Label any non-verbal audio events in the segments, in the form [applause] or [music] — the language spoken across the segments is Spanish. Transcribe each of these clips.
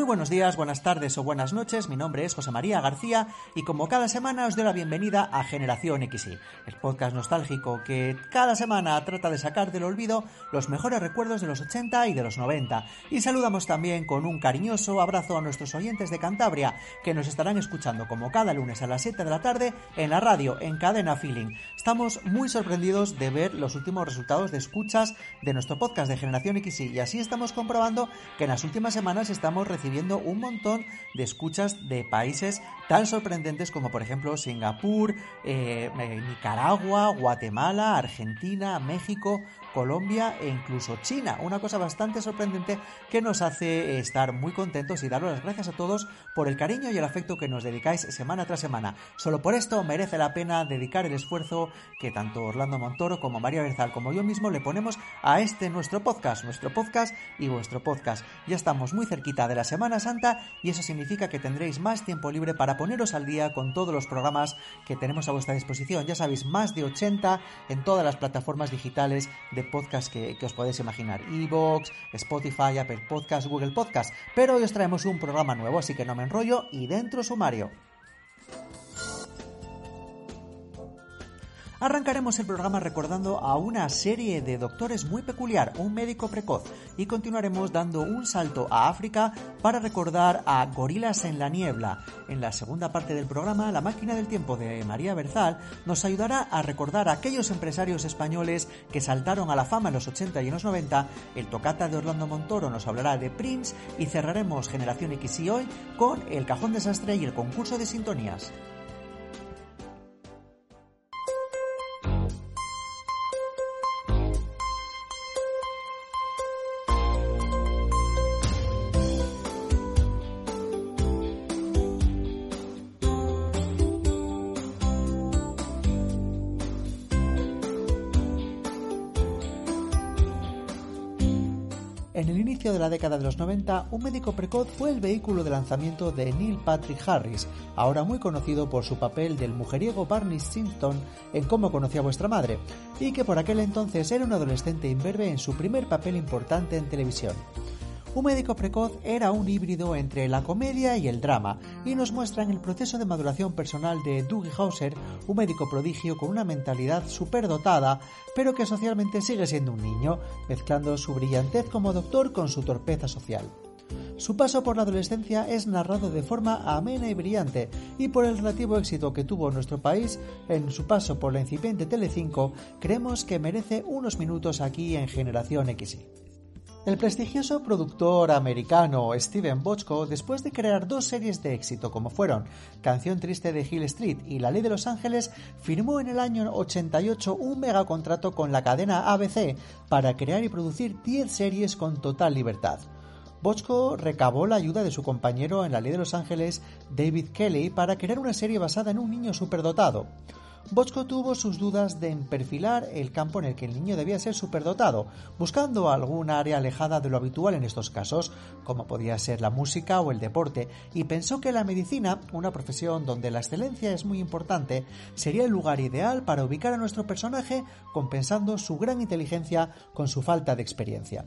Muy buenos días, buenas tardes o buenas noches, mi nombre es José María García y como cada semana os doy la bienvenida a Generación XY, el podcast nostálgico que cada semana trata de sacar del olvido los mejores recuerdos de los 80 y de los 90. Y saludamos también con un cariñoso abrazo a nuestros oyentes de Cantabria que nos estarán escuchando como cada lunes a las 7 de la tarde en la radio, en Cadena Feeling. Estamos muy sorprendidos de ver los últimos resultados de escuchas de nuestro podcast de Generación XY y así estamos comprobando que en las últimas semanas estamos recibiendo recibiendo un montón de escuchas de países tan sorprendentes como por ejemplo Singapur, eh, eh, Nicaragua, Guatemala, Argentina, México, Colombia e incluso China. Una cosa bastante sorprendente que nos hace estar muy contentos y daros las gracias a todos por el cariño y el afecto que nos dedicáis semana tras semana. Solo por esto merece la pena dedicar el esfuerzo que tanto Orlando Montoro como María Berzal como yo mismo le ponemos a este nuestro podcast, nuestro podcast y vuestro podcast. Ya estamos muy cerquita de la Semana Santa y eso significa que tendréis más tiempo libre para poneros al día con todos los programas que tenemos a vuestra disposición. Ya sabéis, más de 80 en todas las plataformas digitales de podcast que, que os podéis imaginar. Evox, Spotify, Apple Podcast, Google Podcast. Pero hoy os traemos un programa nuevo, así que no me enrollo y dentro sumario. Arrancaremos el programa recordando a una serie de doctores muy peculiar, un médico precoz, y continuaremos dando un salto a África para recordar a Gorilas en la Niebla. En la segunda parte del programa, La máquina del tiempo de María Berzal nos ayudará a recordar a aquellos empresarios españoles que saltaron a la fama en los 80 y en los 90. El tocata de Orlando Montoro nos hablará de Prince y cerraremos Generación X y hoy con El cajón desastre y el concurso de sintonías. La década de los 90, un médico precoz fue el vehículo de lanzamiento de Neil Patrick Harris, ahora muy conocido por su papel del mujeriego Barney Simpson en Cómo conocí a vuestra madre, y que por aquel entonces era un adolescente imberbe en su primer papel importante en televisión. Un médico precoz era un híbrido entre la comedia y el drama, y nos muestran el proceso de maduración personal de Dougie Hauser, un médico prodigio con una mentalidad superdotada, pero que socialmente sigue siendo un niño, mezclando su brillantez como doctor con su torpeza social. Su paso por la adolescencia es narrado de forma amena y brillante, y por el relativo éxito que tuvo nuestro país en su paso por la incipiente Telecinco, creemos que merece unos minutos aquí en Generación XY. El prestigioso productor americano Steven Bochco, después de crear dos series de éxito como fueron Canción Triste de Hill Street y La Ley de los Ángeles, firmó en el año 88 un megacontrato con la cadena ABC para crear y producir 10 series con total libertad. Bochco recabó la ayuda de su compañero en La Ley de los Ángeles, David Kelly, para crear una serie basada en un niño superdotado. Bochco tuvo sus dudas de perfilar el campo en el que el niño debía ser superdotado, buscando algún área alejada de lo habitual en estos casos, como podía ser la música o el deporte, y pensó que la medicina, una profesión donde la excelencia es muy importante, sería el lugar ideal para ubicar a nuestro personaje compensando su gran inteligencia con su falta de experiencia.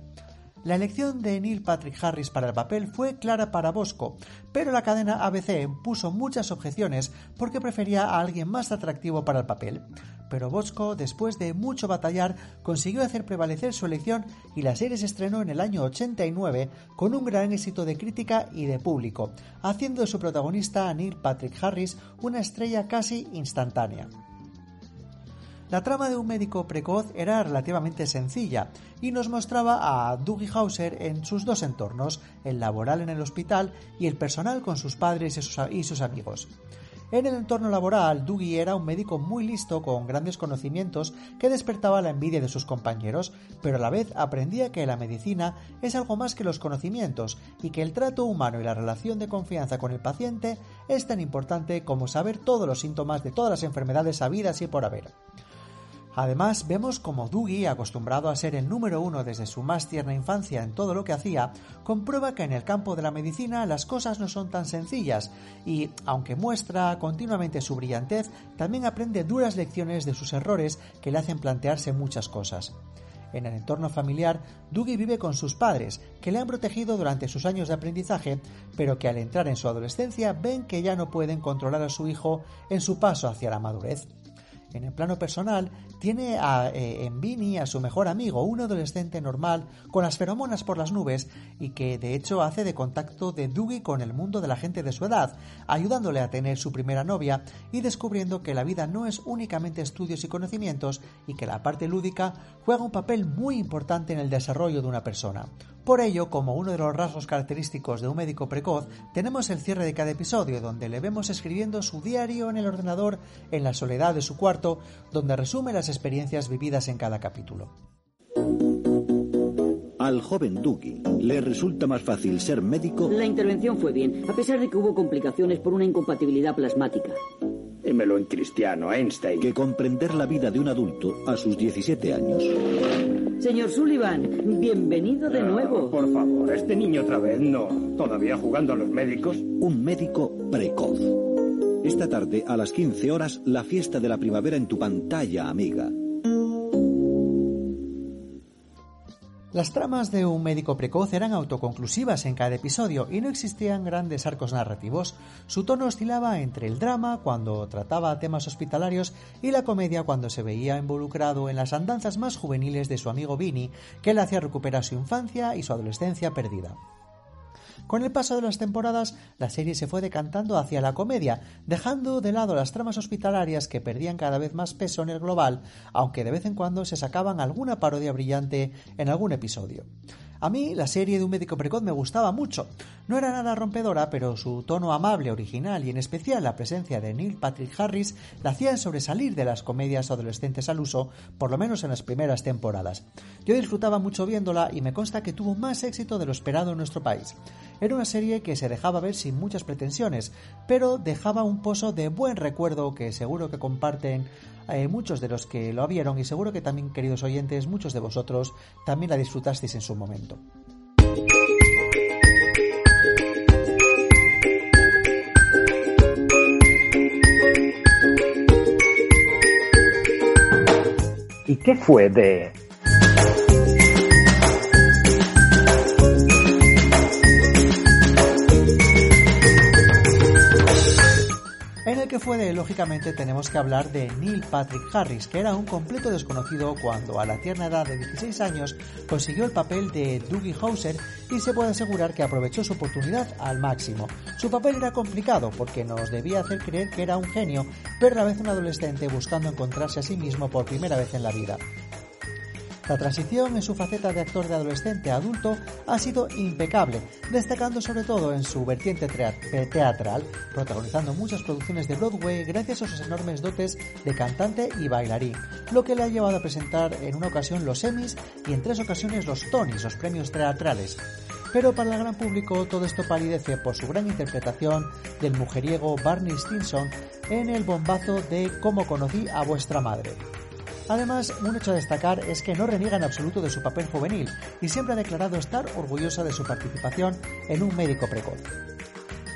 La elección de Neil Patrick Harris para el papel fue clara para Bosco, pero la cadena ABC puso muchas objeciones porque prefería a alguien más atractivo para el papel. Pero Bosco, después de mucho batallar, consiguió hacer prevalecer su elección y la serie se estrenó en el año 89 con un gran éxito de crítica y de público, haciendo de su protagonista a Neil Patrick Harris una estrella casi instantánea. La trama de un médico precoz era relativamente sencilla y nos mostraba a Dougie Hauser en sus dos entornos, el laboral en el hospital y el personal con sus padres y sus, amigos. En el entorno laboral, Dougie era un médico muy listo con grandes conocimientos que despertaba la envidia de sus compañeros, pero a la vez aprendía que la medicina es algo más que los conocimientos y que el trato humano y la relación de confianza con el paciente es tan importante como saber todos los síntomas de todas las enfermedades habidas y por haber. Además, vemos como Dougie, acostumbrado a ser el número uno desde su más tierna infancia en todo lo que hacía, comprueba que en el campo de la medicina las cosas no son tan sencillas y, aunque muestra continuamente su brillantez, también aprende duras lecciones de sus errores que le hacen plantearse muchas cosas. En el entorno familiar, Dougie vive con sus padres, que le han protegido durante sus años de aprendizaje, pero que al entrar en su adolescencia ven que ya no pueden controlar a su hijo en su paso hacia la madurez. En el plano personal, tiene a, eh, en Vinny a su mejor amigo, un adolescente normal, con las feromonas por las nubes y que de hecho hace de contacto de Dougie con el mundo de la gente de su edad, ayudándole a tener su primera novia y descubriendo que la vida no es únicamente estudios y conocimientos y que la parte lúdica juega un papel muy importante en el desarrollo de una persona. Por ello, como uno de los rasgos característicos de un médico precoz, tenemos el cierre de cada episodio, donde le vemos escribiendo su diario en el ordenador en la soledad de su cuarto, donde resume las experiencias vividas en cada capítulo. Al joven Dougie le resulta más fácil ser médico. La intervención fue bien, a pesar de que hubo complicaciones por una incompatibilidad plasmática. Dímelo en cristiano, Einstein. Que comprender la vida de un adulto a sus 17 años. Señor Sullivan, bienvenido de nuevo. Por favor, este niño otra vez, no. ¿Todavía jugando a los médicos? Un médico precoz. Esta tarde, a las 15 horas, la fiesta de la primavera en tu pantalla, amiga. Las tramas de un médico precoz eran autoconclusivas en cada episodio y no existían grandes arcos narrativos. Su tono oscilaba entre el drama cuando trataba temas hospitalarios y la comedia cuando se veía involucrado en las andanzas más juveniles de su amigo Vinny, que le hacía recuperar su infancia y su adolescencia perdida. Con el paso de las temporadas, la serie se fue decantando hacia la comedia, dejando de lado las tramas hospitalarias que perdían cada vez más peso en el global, aunque de vez en cuando se sacaban alguna parodia brillante en algún episodio. A mí la serie de un médico precoz me gustaba mucho. No era nada rompedora, pero su tono amable, original y en especial la presencia de Neil Patrick Harris la hacían sobresalir de las comedias adolescentes al uso, por lo menos en las primeras temporadas. Yo disfrutaba mucho viéndola y me consta que tuvo más éxito de lo esperado en nuestro país. Era una serie que se dejaba ver sin muchas pretensiones, pero dejaba un pozo de buen recuerdo que seguro que comparten eh, muchos de los que lo vieron y seguro que también, queridos oyentes, muchos de vosotros también la disfrutasteis en su momento. ¿Y qué fue de que fue de, lógicamente, tenemos que hablar de Neil Patrick Harris, que era un completo desconocido cuando a la tierna edad de 16 años consiguió el papel de Dougie Hauser y se puede asegurar que aprovechó su oportunidad al máximo. Su papel era complicado porque nos debía hacer creer que era un genio, pero a la vez un adolescente buscando encontrarse a sí mismo por primera vez en la vida. La transición en su faceta de actor de adolescente a adulto ha sido impecable, destacando sobre todo en su vertiente teatral, protagonizando muchas producciones de Broadway gracias a sus enormes dotes de cantante y bailarín, lo que le ha llevado a presentar en una ocasión los Emmys y en tres ocasiones los Tonys, los premios teatrales. Pero para el gran público todo esto palidece por su gran interpretación del mujeriego Barney Stinson en el bombazo de Cómo conocí a vuestra madre. Además, un hecho a destacar es que no reniega en absoluto de su papel juvenil y siempre ha declarado estar orgullosa de su participación en un médico precoz.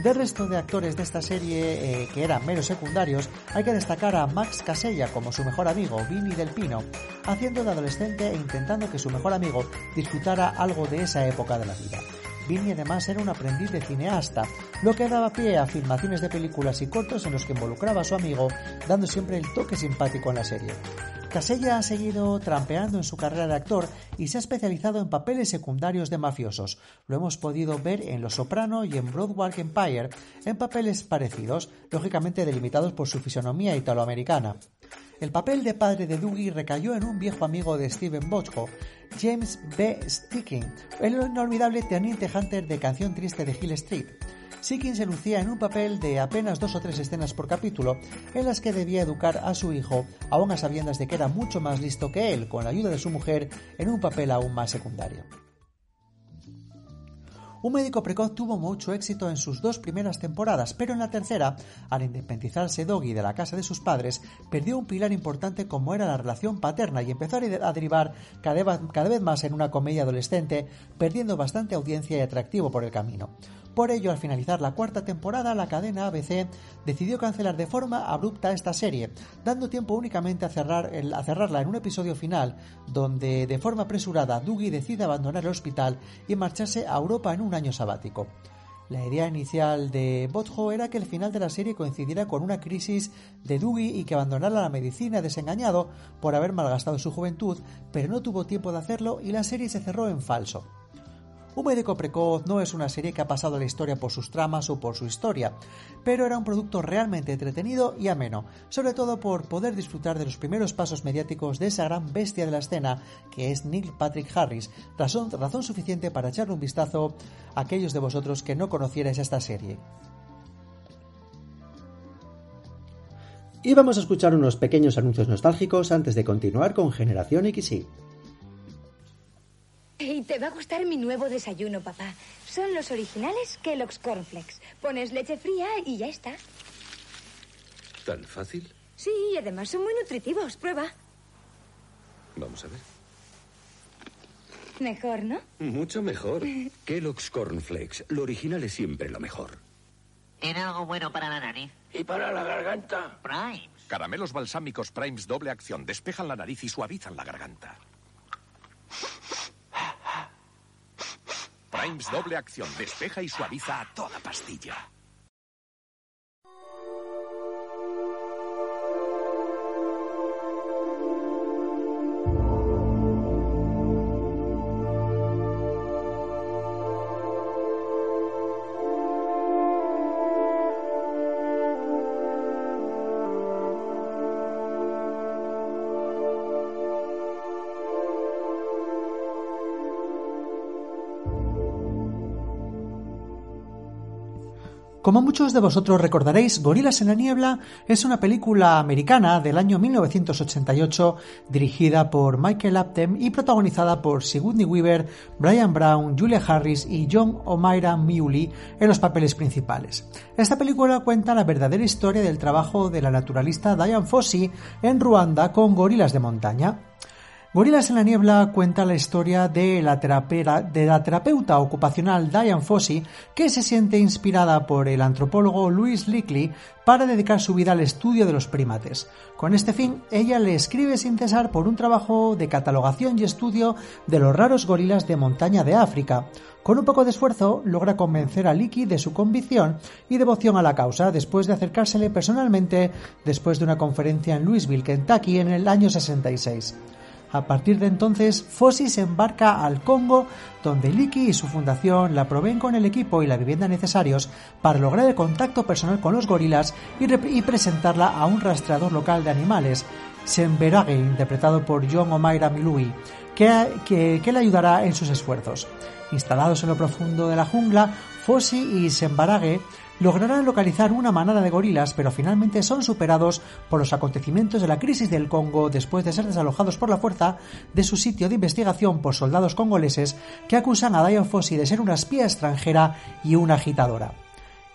Del resto de actores de esta serie, eh, que eran meros secundarios, hay que destacar a Max Casella como su mejor amigo, Vinny Del Pino, haciendo de adolescente e intentando que su mejor amigo disfrutara algo de esa época de la vida. Vinny además era un aprendiz de cineasta, lo que daba pie a filmaciones de películas y cortos en los que involucraba a su amigo, dando siempre el toque simpático en la serie. Casella ha seguido trampeando en su carrera de actor y se ha especializado en papeles secundarios de mafiosos. Lo hemos podido ver en Los Soprano y en Broadwalk Empire, en papeles parecidos, lógicamente delimitados por su fisonomía italoamericana. El papel de padre de Dougie recayó en un viejo amigo de Steven Bochco, James B. Sticking, el inolvidable teniente hunter de Canción Triste de Hill Street. Sickin se lucía en un papel de apenas dos o tres escenas por capítulo, en las que debía educar a su hijo, aún a sabiendas de que era mucho más listo que él, con la ayuda de su mujer, en un papel aún más secundario. Un médico precoz tuvo mucho éxito en sus dos primeras temporadas, pero en la tercera, al independizarse Doggy de la casa de sus padres, perdió un pilar importante como era la relación paterna y empezó a derivar cada vez más en una comedia adolescente, perdiendo bastante audiencia y atractivo por el camino. Por ello, al finalizar la cuarta temporada, la cadena ABC decidió cancelar de forma abrupta esta serie, dando tiempo únicamente a, cerrar a cerrarla en un episodio final, donde de forma apresurada Dougie decide abandonar el hospital y marcharse a Europa en un año sabático. La idea inicial de Botho era que el final de la serie coincidiera con una crisis de Dougie y que abandonara la medicina desengañado por haber malgastado su juventud, pero no tuvo tiempo de hacerlo y la serie se cerró en falso. Un médico precoz no es una serie que ha pasado a la historia por sus tramas o por su historia, pero era un producto realmente entretenido y ameno, sobre todo por poder disfrutar de los primeros pasos mediáticos de esa gran bestia de la escena que es Neil Patrick Harris, razón, razón suficiente para echarle un vistazo a aquellos de vosotros que no conocierais esta serie. Y vamos a escuchar unos pequeños anuncios nostálgicos antes de continuar con Generación XY. Y te va a gustar mi nuevo desayuno, papá. Son los originales Kellogg's Cornflakes. Pones leche fría y ya está. ¿Tan fácil? Sí, y además son muy nutritivos. Prueba. Vamos a ver. Mejor, ¿no? Mucho mejor. [laughs] Kellogg's Cornflakes. Lo original es siempre lo mejor. ¿Tiene algo bueno para la nariz? ¿Y para la garganta? Primes. Caramelos balsámicos Primes doble acción. Despejan la nariz y suavizan la garganta. Primes doble acción. Despeja y suaviza a toda pastilla. Como muchos de vosotros recordaréis, Gorilas en la Niebla es una película americana del año 1988 dirigida por Michael Aptem y protagonizada por Sigourney Weaver, Brian Brown, Julia Harris y John O'Mara Muley en los papeles principales. Esta película cuenta la verdadera historia del trabajo de la naturalista Diane Fossey en Ruanda con gorilas de montaña. Gorilas en la Niebla cuenta la historia de la, terapeuta ocupacional Diane Fossey, que se siente inspirada por el antropólogo Louis Leakey para dedicar su vida al estudio de los primates. Con este fin, ella le escribe sin cesar por un trabajo de catalogación y estudio de los raros gorilas de montaña de África. Con un poco de esfuerzo, logra convencer a Leakey de su convicción y devoción a la causa después de acercársele personalmente después de una conferencia en Louisville, Kentucky, en el año 66. A partir de entonces, Fossi se embarca al Congo, donde Liki y su fundación la proveen con el equipo y la vivienda necesarios para lograr el contacto personal con los gorilas y, presentarla a un rastreador local de animales, Semberage, interpretado por John O'Mara Milui, que, que, le ayudará en sus esfuerzos. Instalados en lo profundo de la jungla, Fossi y Sembarage lograrán localizar una manada de gorilas, pero finalmente son superados por los acontecimientos de la crisis del Congo después de ser desalojados por la fuerza de su sitio de investigación por soldados congoleses que acusan a Diane Fossey de ser una espía extranjera y una agitadora.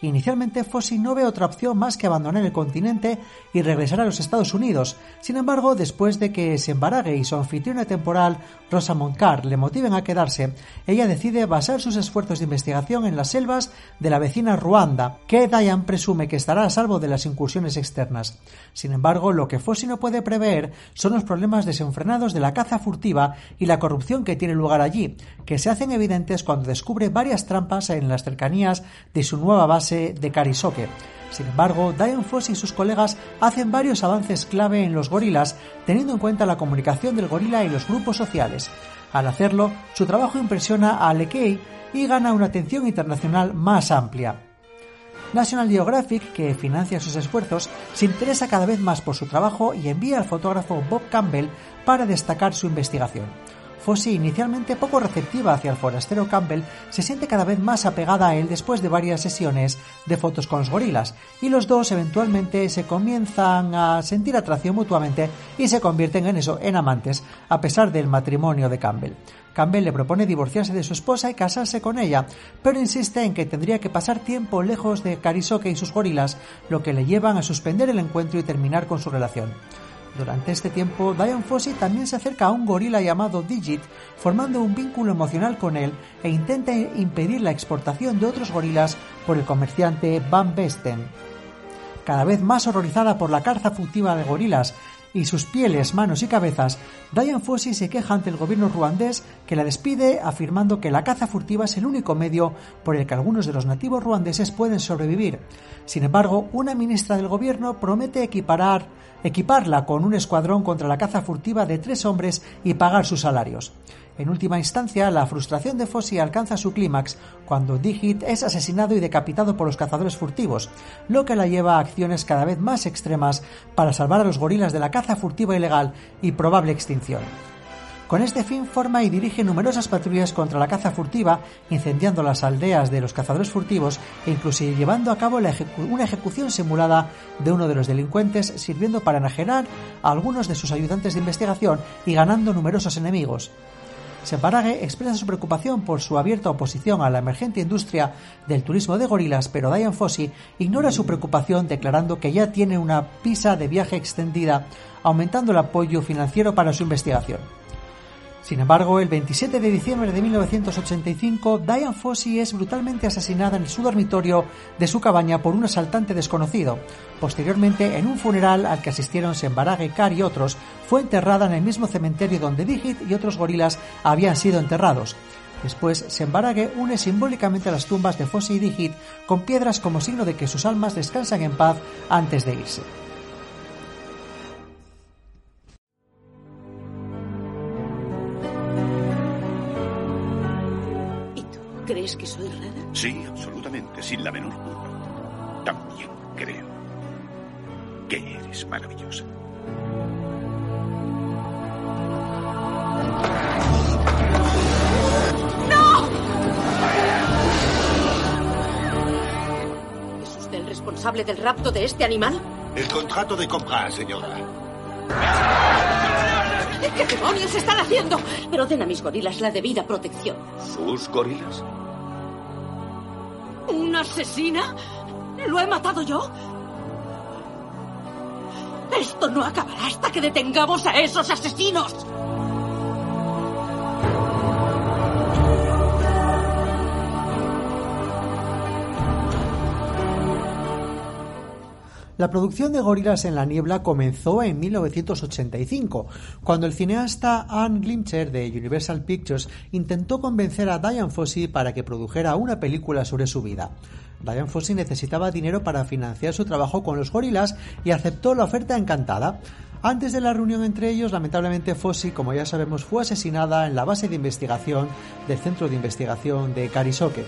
Inicialmente Fossey no ve otra opción más que abandonar el continente y regresar a los Estados Unidos. Sin embargo, después de que se embarague y su anfitriona temporal, Rosa Moncard, le motiven a quedarse, ella decide basar sus esfuerzos de investigación en las selvas de la vecina Ruanda, que Diane presume que estará a salvo de las incursiones externas. Sin embargo, lo que Fossey no puede prever son los problemas desenfrenados de la caza furtiva y la corrupción que tiene lugar allí, que se hacen evidentes cuando descubre varias trampas en las cercanías de su nueva base de Karisoke. Sin embargo, Diane Foss y sus colegas hacen varios avances clave en los gorilas, teniendo en cuenta la comunicación del gorila y los grupos sociales. Al hacerlo, su trabajo impresiona a Lekei y gana una atención internacional más amplia. National Geographic, que financia sus esfuerzos, se interesa cada vez más por su trabajo y envía al fotógrafo Bob Campbell para destacar su investigación. Fossey, inicialmente poco receptiva hacia el forastero Campbell, se siente cada vez más apegada a él después de varias sesiones de fotos con los gorilas, y los dos eventualmente se comienzan a sentir atracción mutuamente y se convierten en eso, en amantes, a pesar del matrimonio de Campbell. Campbell le propone divorciarse de su esposa y casarse con ella, pero insiste en que tendría que pasar tiempo lejos de Karisoke y sus gorilas, lo que le llevan a suspender el encuentro y terminar con su relación. Durante este tiempo, Diane Fossey también se acerca a un gorila llamado Digit, formando un vínculo emocional con él e intenta impedir la exportación de otros gorilas por el comerciante Van Besten. Cada vez más horrorizada por la caza furtiva de gorilas y sus pieles, manos y cabezas, Diane Fossey se queja ante el gobierno ruandés que la despide afirmando que la caza furtiva es el único medio por el que algunos de los nativos ruandeses pueden sobrevivir. Sin embargo, una ministra del gobierno promete equiparar, equiparla con un escuadrón contra la caza furtiva de tres hombres y pagar sus salarios. En última instancia, la frustración de Fossey alcanza su clímax cuando Digit es asesinado y decapitado por los cazadores furtivos, lo que la lleva a acciones cada vez más extremas para salvar a los gorilas de la caza furtiva ilegal y probable extinción. Con este fin forma y dirige numerosas patrullas contra la caza furtiva, incendiando las aldeas de los cazadores furtivos e incluso llevando a cabo una ejecución simulada de uno de los delincuentes, sirviendo para enajenar a algunos de sus ayudantes de investigación y ganando numerosos enemigos. Semparage expresa su preocupación por su abierta oposición a la emergente industria del turismo de gorilas, pero Diane Fossey ignora su preocupación declarando que ya tiene una visa de viaje extendida, aumentando el apoyo financiero para su investigación. Sin embargo, el 27 de diciembre de 1985, Diane Fossey es brutalmente asesinada en su dormitorio de su cabaña por un asaltante desconocido. Posteriormente, en un funeral al que asistieron Sembarage, Carr y otros, fue enterrada en el mismo cementerio donde Digit y otros gorilas habían sido enterrados. Después, Sembarage une simbólicamente las tumbas de Fossey y Digit con piedras como signo de que sus almas descansan en paz antes de irse. ¿Crees que soy rara? Sí, absolutamente, sin la menor duda. También creo que eres maravillosa. ¡No! ¿Es usted el responsable del rapto de este animal? El contrato de compra, señora. ¿Qué demonios están haciendo? Pero den a mis gorilas la debida protección. ¿Sus gorilas? ¿Una asesina? ¿Lo he matado yo? Esto no acabará hasta que detengamos a esos asesinos. La producción de Gorilas en la Niebla comenzó en 1985, cuando el cineasta Ann Glimcher de Universal Pictures intentó convencer a Diane Fossey para que produjera una película sobre su vida. Diane Fossey necesitaba dinero para financiar su trabajo con los gorilas y aceptó la oferta encantada. Antes de la reunión entre ellos, lamentablemente Fossey, como ya sabemos, fue asesinada en la base de investigación del Centro de Investigación de Karisoke.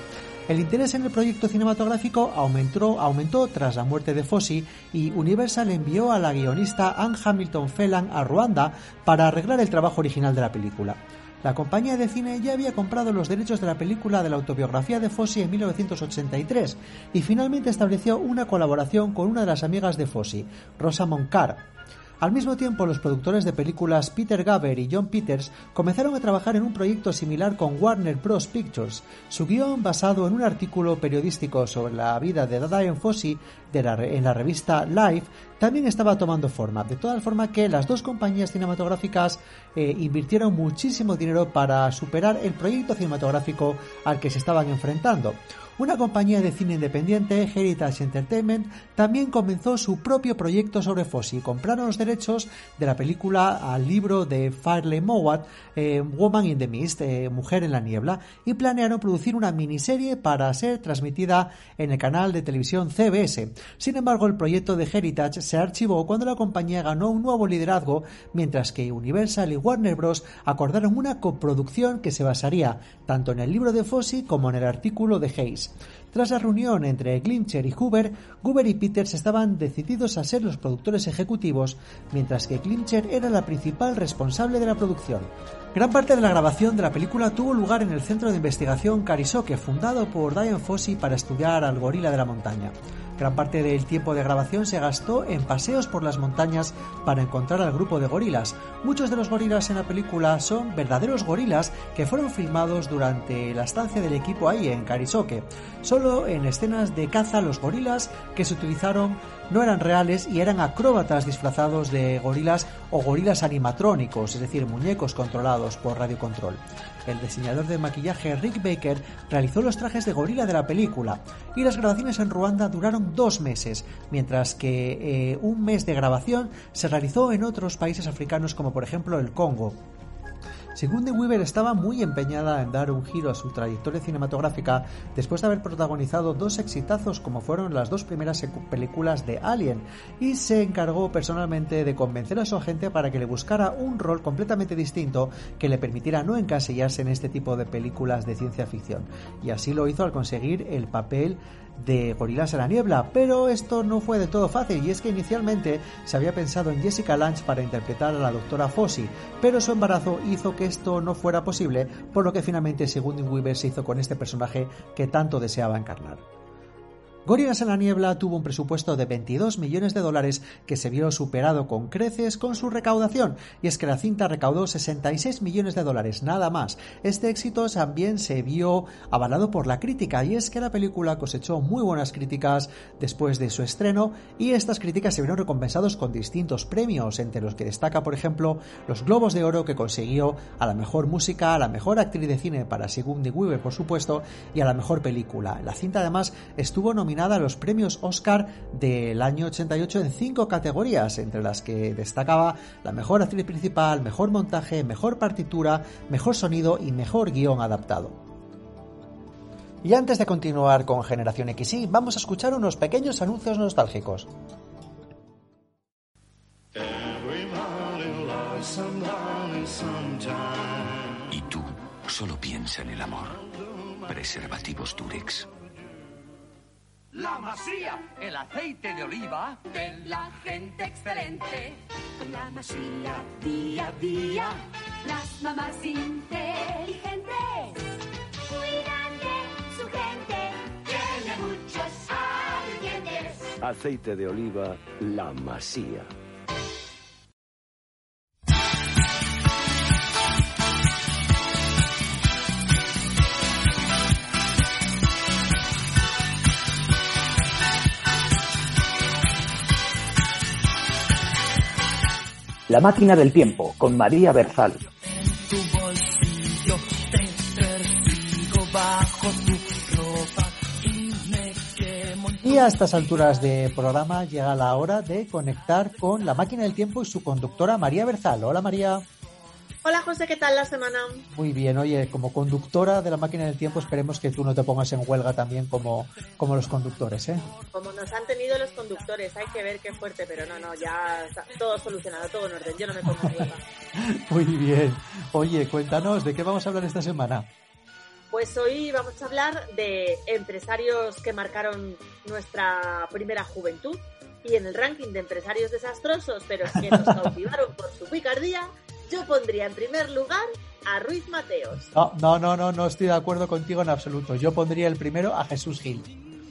El interés en el proyecto cinematográfico aumentó, aumentó tras la muerte de Fossey y Universal envió a la guionista Anne Hamilton Phelan a Ruanda para arreglar el trabajo original de la película. La compañía de cine ya había comprado los derechos de la película de la autobiografía de Fossey en 1983 y finalmente estableció una colaboración con una de las amigas de Fossey, Rosa Moncar. Al mismo tiempo, los productores de películas Peter Gaber y John Peters comenzaron a trabajar en un proyecto similar con Warner Bros. Pictures. Su guion, basado en un artículo periodístico sobre la vida de Diane Fossey en la revista Life, también estaba tomando forma. De tal forma que las dos compañías cinematográficas eh, invirtieron muchísimo dinero para superar el proyecto cinematográfico al que se estaban enfrentando. Una compañía de cine independiente, Heritage Entertainment, también comenzó su propio proyecto sobre Fossey. Compraron los derechos de la película al libro de Farley Mowat, eh, Woman in the Mist, eh, Mujer en la Niebla, y planearon producir una miniserie para ser transmitida en el canal de televisión CBS. Sin embargo, el proyecto de Heritage se archivó cuando la compañía ganó un nuevo liderazgo, mientras que Universal y Warner Bros. acordaron una coproducción que se basaría tanto en el libro de Fossey como en el artículo de Hayes. Tras la reunión entre Glimcher y Hoover, Goober y Peters estaban decididos a ser los productores ejecutivos, mientras que Glimcher era la principal responsable de la producción. Gran parte de la grabación de la película tuvo lugar en el Centro de Investigación Carisoke, fundado por Diane Fossey para estudiar al gorila de la montaña. Gran parte del tiempo de grabación se gastó en paseos por las montañas para encontrar al grupo de gorilas. Muchos de los gorilas en la película son verdaderos gorilas que fueron filmados durante la estancia del equipo ahí en Karisoke. Solo en escenas de caza los gorilas que se utilizaron no eran reales y eran acróbatas disfrazados de gorilas o gorilas animatrónicos, es decir, muñecos controlados por radiocontrol. El diseñador de maquillaje Rick Baker realizó los trajes de gorila de la película y las grabaciones en Ruanda duraron dos meses, mientras que eh, un mes de grabación se realizó en otros países africanos como por ejemplo el Congo. Sigourney Weaver estaba muy empeñada en dar un giro a su trayectoria cinematográfica después de haber protagonizado dos exitazos como fueron las dos primeras películas de Alien y se encargó personalmente de convencer a su agente para que le buscara un rol completamente distinto que le permitiera no encasillarse en este tipo de películas de ciencia ficción. Y así lo hizo al conseguir el papel de Gorilas en la Niebla, pero esto no fue de todo fácil y es que inicialmente se había pensado en Jessica Lange para interpretar a la doctora Fossey, pero su embarazo hizo que esto no fuera posible, por lo que finalmente Sigourney Weaver se hizo con este personaje que tanto deseaba encarnar. Gorilas en la Niebla tuvo un presupuesto de 22 millones de dólares que se vio superado con creces con su recaudación, y es que la cinta recaudó 66 millones de dólares, nada más. Este éxito también se vio avalado por la crítica, y es que la película cosechó muy buenas críticas después de su estreno, y estas críticas se vieron recompensados con distintos premios, entre los que destaca, por ejemplo, los Globos de Oro que consiguió a la mejor música, a la mejor actriz de cine para Sigourney Weaver, por supuesto, y a la mejor película. La cinta además estuvo nominada a los premios Oscar del año 88 en cinco categorías, entre las que destacaba la mejor actriz principal, mejor montaje, mejor partitura, mejor sonido y mejor guion adaptado. Y antes de continuar con Generación XY, vamos a escuchar unos pequeños anuncios nostálgicos. Y tú solo piensa en el amor. Preservativos Durex. La masía, el aceite de oliva de la gente excelente. La masía, día a día, las mamás inteligentes cuidan de su gente. Tiene muchos ingredientes. Aceite de oliva, la masía. La máquina del tiempo con María Berzal. Y a estas alturas de programa llega la hora de conectar con la máquina del tiempo y su conductora María Berzal. Hola María. Hola José, ¿qué tal la semana? Muy bien, oye, como conductora de la máquina del tiempo esperemos que tú no te pongas en huelga también como, como los conductores, ¿eh? Como nos han tenido los conductores, hay que ver qué fuerte, pero no, no, ya está todo solucionado, todo en orden, yo no me pongo en huelga. [laughs] Muy bien, oye, cuéntanos, ¿de qué vamos a hablar esta semana? Pues hoy vamos a hablar de empresarios que marcaron nuestra primera juventud y en el ranking de empresarios desastrosos, pero que nos [laughs] cautivaron por su picardía, yo pondría en primer lugar a Ruiz Mateos. No, no, no, no, no estoy de acuerdo contigo en absoluto. Yo pondría el primero a Jesús Gil.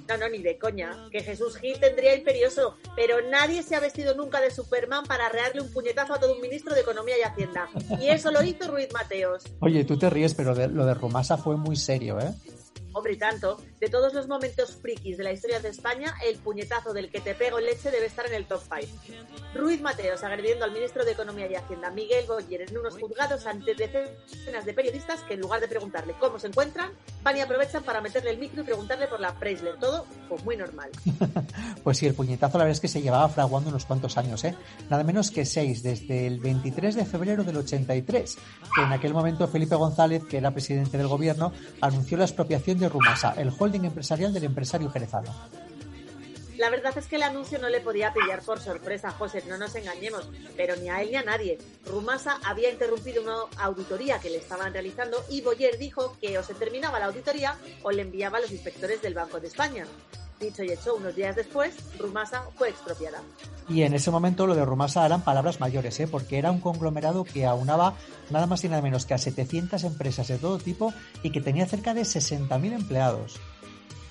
No, no, ni de coña. Que Jesús Gil tendría imperioso, pero nadie se ha vestido nunca de Superman para rearle un puñetazo a todo un ministro de Economía y Hacienda. Y eso lo hizo Ruiz Mateos. Oye, tú te ríes, pero lo de Romasa fue muy serio, ¿eh? Hombre, y tanto, de todos los momentos frikis de la historia de España, el puñetazo del que te pego leche debe estar en el top 5. Ruiz Mateos agrediendo al ministro de Economía y Hacienda, Miguel Boyer, en unos juzgados ante decenas de periodistas que en lugar de preguntarle cómo se encuentran, van y aprovechan para meterle el micro y preguntarle por la Preisler. Todo, pues muy normal. [laughs] pues sí, el puñetazo la verdad es que se llevaba fraguando unos cuantos años, ¿eh? Nada menos que seis, desde el 23 de febrero del 83, que en aquel momento Felipe González, que era presidente del gobierno, anunció la expropiación Rumasa, el holding empresarial del empresario jerezano. La verdad es que el anuncio no le podía pillar por sorpresa, José, no nos engañemos, pero ni a él ni a nadie. Rumasa había interrumpido una auditoría que le estaban realizando y Boyer dijo que o se terminaba la auditoría o le enviaba a los inspectores del Banco de España. Dicho y hecho, unos días después, Rumasa fue expropiada. Y en ese momento lo de Rumasa eran palabras mayores, ¿eh? porque era un conglomerado que aunaba nada más y nada menos que a 700 empresas de todo tipo y que tenía cerca de 60.000 empleados.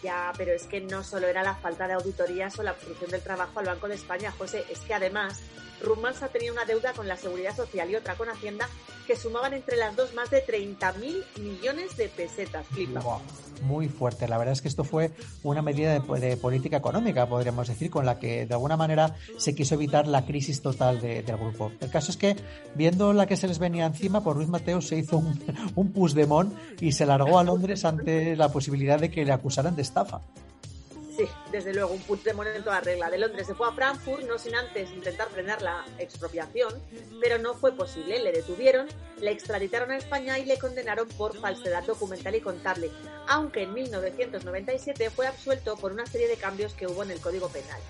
Ya, pero es que no solo era la falta de auditorías o la obstrucción del trabajo al Banco de España, José, es que además Rumasa tenía una deuda con la Seguridad Social y otra con Hacienda que sumaban entre las dos más de 30.000 millones de pesetas. Flipa. Muy fuerte. La verdad es que esto fue una medida de, política económica, podríamos decir, con la que de alguna manera se quiso evitar la crisis total del grupo. El caso es que, viendo la que se les venía encima, por Luis Mateo se hizo un, [laughs] un pusdemón y se largó a Londres ante la posibilidad de que le acusaran de estafa. Desde luego, un Puigdemont en toda regla. De Londres se fue a Frankfurt, no sin antes intentar frenar la expropiación, pero no fue posible. Le detuvieron, le extraditaron a España y le condenaron por falsedad documental y contable, aunque en 1997 fue absuelto por una serie de cambios que hubo en el Código Penal.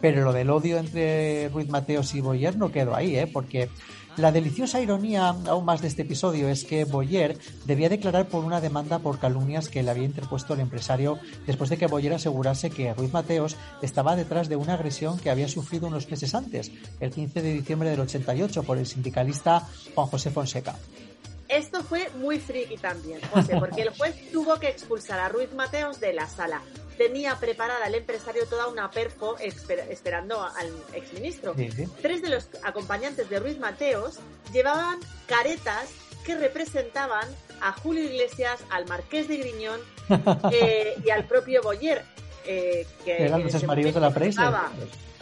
Pero lo del odio entre Ruiz Mateos y Boyer no quedó ahí, ¿eh? porque la deliciosa ironía aún más de este episodio es que Boyer debía declarar por una demanda por calumnias que le había interpuesto el empresario después de que Boyer asegurase que Ruiz Mateos estaba detrás de una agresión que había sufrido unos meses antes, el 15 de diciembre del 88, por el sindicalista Juan José Fonseca. Esto fue muy friki también, José, porque el juez tuvo que expulsar a Ruiz Mateos de la sala tenía preparada el empresario toda una perfo esperando al exministro. Tres de los acompañantes de Ruiz Mateos llevaban caretas que representaban a Julio Iglesias, al Marqués de Griñón [laughs] eh, y al propio Boyer. Eh, que eran los maridos de la Preisler.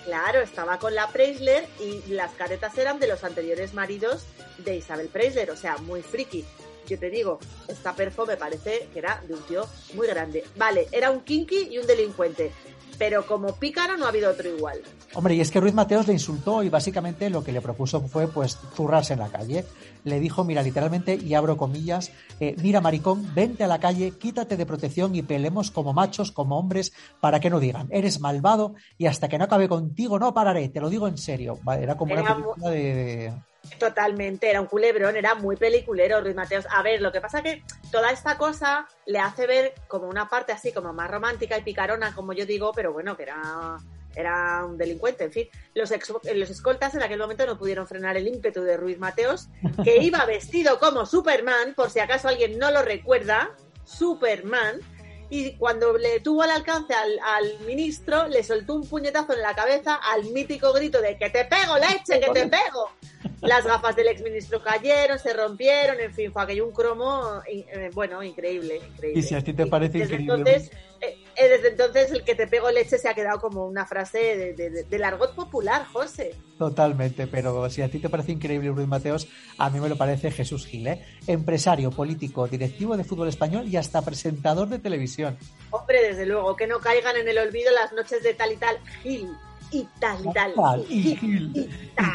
claro, estaba con la Preisler y las caretas eran de los anteriores maridos de Isabel Preisler, o sea, muy friki yo te digo, esta perfo me parece que era de un tío muy grande. Vale, era un kinky y un delincuente, pero como pícaro no ha habido otro igual. Hombre, y es que Ruiz Mateos le insultó y básicamente lo que le propuso fue pues zurrarse en la calle. Le dijo, mira, literalmente, y abro comillas, eh, mira maricón, vente a la calle, quítate de protección y pelemos como machos, como hombres, para que no digan, eres malvado y hasta que no acabe contigo no pararé, te lo digo en serio. Era como una película de Totalmente, era un culebrón, era muy peliculero Ruiz Mateos. A ver, lo que pasa que toda esta cosa le hace ver como una parte así, como más romántica y picarona, como yo digo, pero bueno, que era, era un delincuente. En fin, los, los escoltas en aquel momento no pudieron frenar el ímpetu de Ruiz Mateos, que [laughs] iba vestido como Superman, por si acaso alguien no lo recuerda, Superman, y cuando le tuvo al alcance al, al, ministro, le soltó un puñetazo en la cabeza al mítico grito de que te pego, leche, que te pego. Las gafas del exministro cayeron, se rompieron, en fin, fue aquello un cromo, eh, bueno, increíble, increíble. Y si a ti te parece desde increíble. Entonces, eh, eh, desde entonces el que te pego leche se ha quedado como una frase de, de, del argot popular, José. Totalmente, pero si a ti te parece increíble Ruiz Mateos, a mí me lo parece Jesús Gil, ¿eh? Empresario, político, directivo de fútbol español y hasta presentador de televisión. Hombre, desde luego, que no caigan en el olvido las noches de tal y tal Gil y tal y tal. Y,